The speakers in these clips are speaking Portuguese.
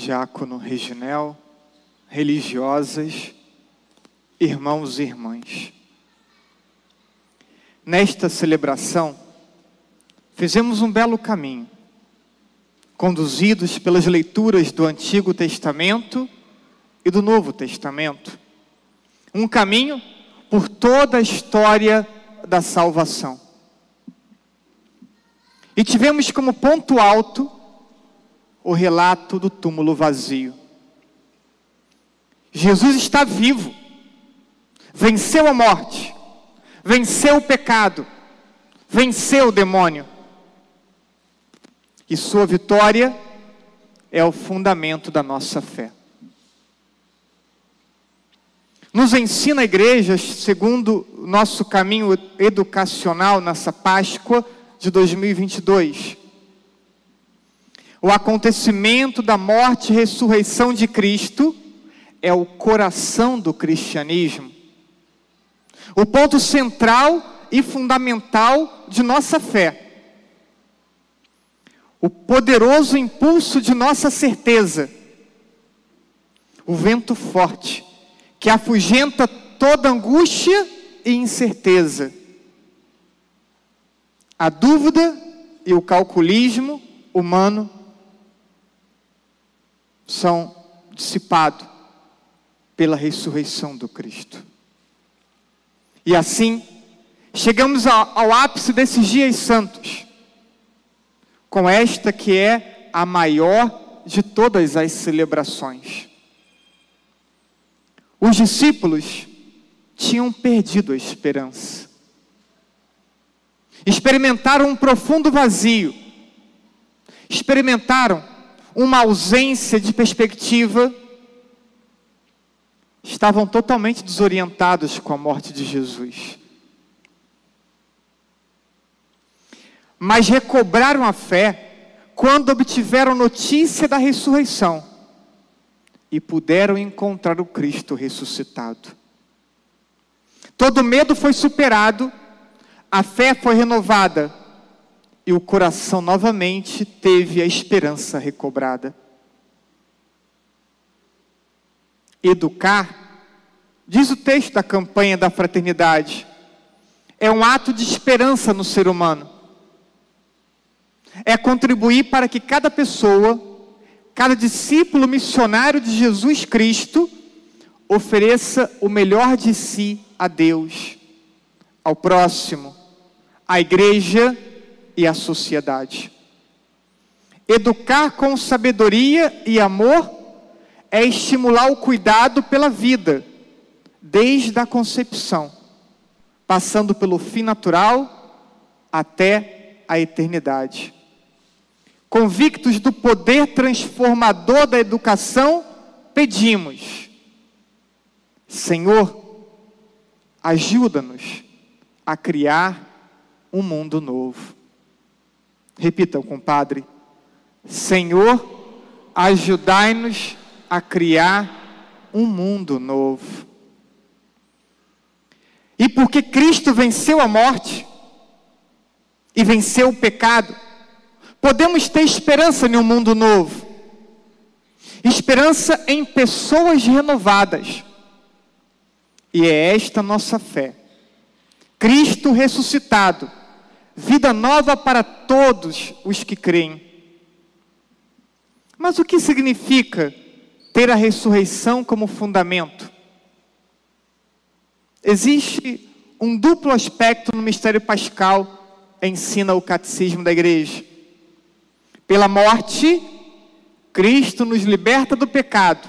Diácono Reginel, religiosas, irmãos e irmãs. Nesta celebração, fizemos um belo caminho, conduzidos pelas leituras do Antigo Testamento e do Novo Testamento. Um caminho por toda a história da salvação. E tivemos como ponto alto o relato do túmulo vazio. Jesus está vivo, venceu a morte, venceu o pecado, venceu o demônio. E sua vitória é o fundamento da nossa fé. Nos ensina a igreja, segundo nosso caminho educacional nessa Páscoa de 2022, o acontecimento da morte e ressurreição de Cristo é o coração do cristianismo. O ponto central e fundamental de nossa fé. O poderoso impulso de nossa certeza. O vento forte que afugenta toda angústia e incerteza. A dúvida e o calculismo humano são dissipados pela ressurreição do Cristo. E assim, chegamos ao, ao ápice desses dias santos, com esta que é a maior de todas as celebrações. Os discípulos tinham perdido a esperança. Experimentaram um profundo vazio. Experimentaram uma ausência de perspectiva. Estavam totalmente desorientados com a morte de Jesus. Mas recobraram a fé quando obtiveram notícia da ressurreição e puderam encontrar o Cristo ressuscitado. Todo medo foi superado, a fé foi renovada e o coração novamente teve a esperança recobrada. Educar, diz o texto da campanha da fraternidade, é um ato de esperança no ser humano. É contribuir para que cada pessoa cada discípulo missionário de Jesus Cristo ofereça o melhor de si a Deus, ao próximo, à igreja e à sociedade. Educar com sabedoria e amor é estimular o cuidado pela vida, desde a concepção, passando pelo fim natural até a eternidade convictos do poder transformador da educação, pedimos: Senhor, ajuda-nos a criar um mundo novo. Repitam, compadre: Senhor, ajudai-nos a criar um mundo novo. E porque Cristo venceu a morte e venceu o pecado, podemos ter esperança em um mundo novo, esperança em pessoas renovadas. E é esta nossa fé. Cristo ressuscitado, vida nova para todos os que creem. Mas o que significa ter a ressurreição como fundamento? Existe um duplo aspecto no mistério pascal, ensina o catecismo da igreja. Pela morte, Cristo nos liberta do pecado.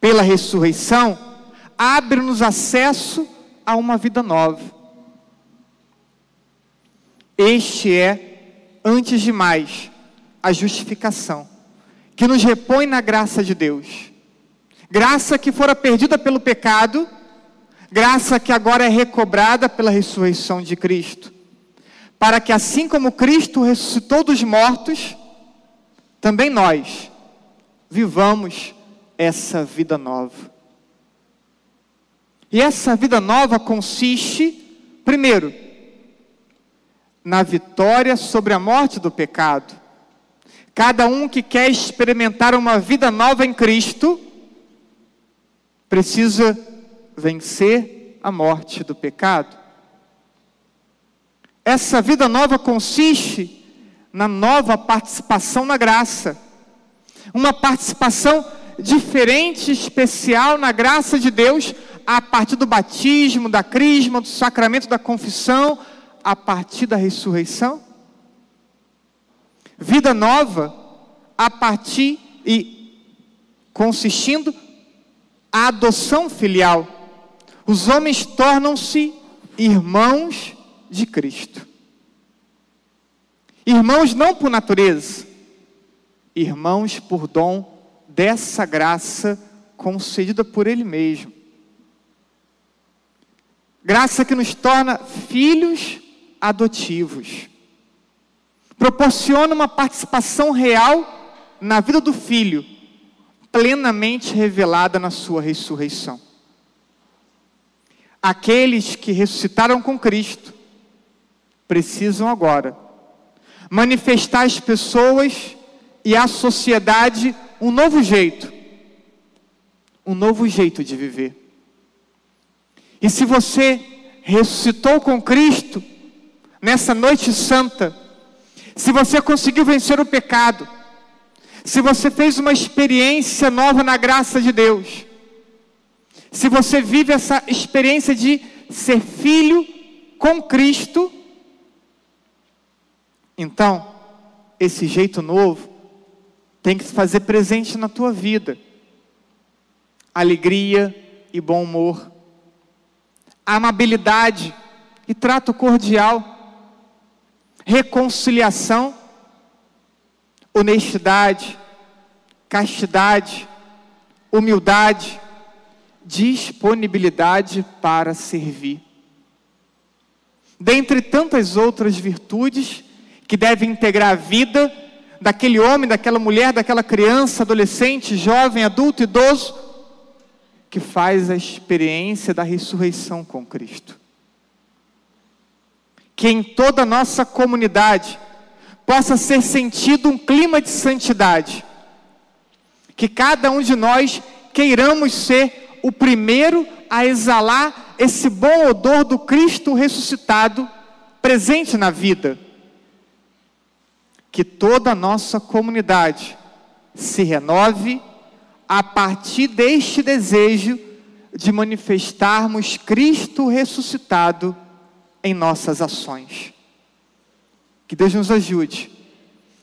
Pela ressurreição, abre-nos acesso a uma vida nova. Este é, antes de mais, a justificação, que nos repõe na graça de Deus. Graça que fora perdida pelo pecado, graça que agora é recobrada pela ressurreição de Cristo para que assim como Cristo ressuscitou dos mortos, também nós vivamos essa vida nova. E essa vida nova consiste, primeiro, na vitória sobre a morte do pecado. Cada um que quer experimentar uma vida nova em Cristo precisa vencer a morte do pecado. Essa vida nova consiste na nova participação na graça, uma participação diferente, especial na graça de Deus, a partir do batismo, da crisma, do sacramento da confissão, a partir da ressurreição. Vida nova a partir e consistindo a adoção filial. Os homens tornam-se irmãos de Cristo. Irmãos não por natureza, irmãos por dom dessa graça concedida por Ele mesmo. Graça que nos torna filhos adotivos. Proporciona uma participação real na vida do filho, plenamente revelada na sua ressurreição. Aqueles que ressuscitaram com Cristo precisam agora manifestar às pessoas e à sociedade um novo jeito, um novo jeito de viver. E se você ressuscitou com Cristo nessa noite santa, se você conseguiu vencer o pecado, se você fez uma experiência nova na graça de Deus, se você vive essa experiência de ser filho com Cristo, então, esse jeito novo tem que se fazer presente na tua vida. Alegria e bom humor, amabilidade e trato cordial, reconciliação, honestidade, castidade, humildade, disponibilidade para servir. Dentre tantas outras virtudes que devem integrar a vida daquele homem, daquela mulher, daquela criança, adolescente, jovem, adulto, idoso, que faz a experiência da ressurreição com Cristo. Que em toda a nossa comunidade possa ser sentido um clima de santidade. Que cada um de nós queiramos ser o primeiro a exalar esse bom odor do Cristo ressuscitado presente na vida que toda a nossa comunidade se renove a partir deste desejo de manifestarmos Cristo ressuscitado em nossas ações. Que Deus nos ajude,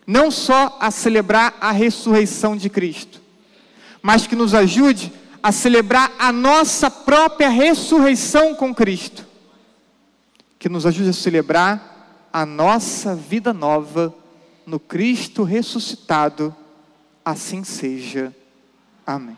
não só a celebrar a ressurreição de Cristo, mas que nos ajude a celebrar a nossa própria ressurreição com Cristo. Que nos ajude a celebrar a nossa vida nova no Cristo ressuscitado, assim seja. Amém.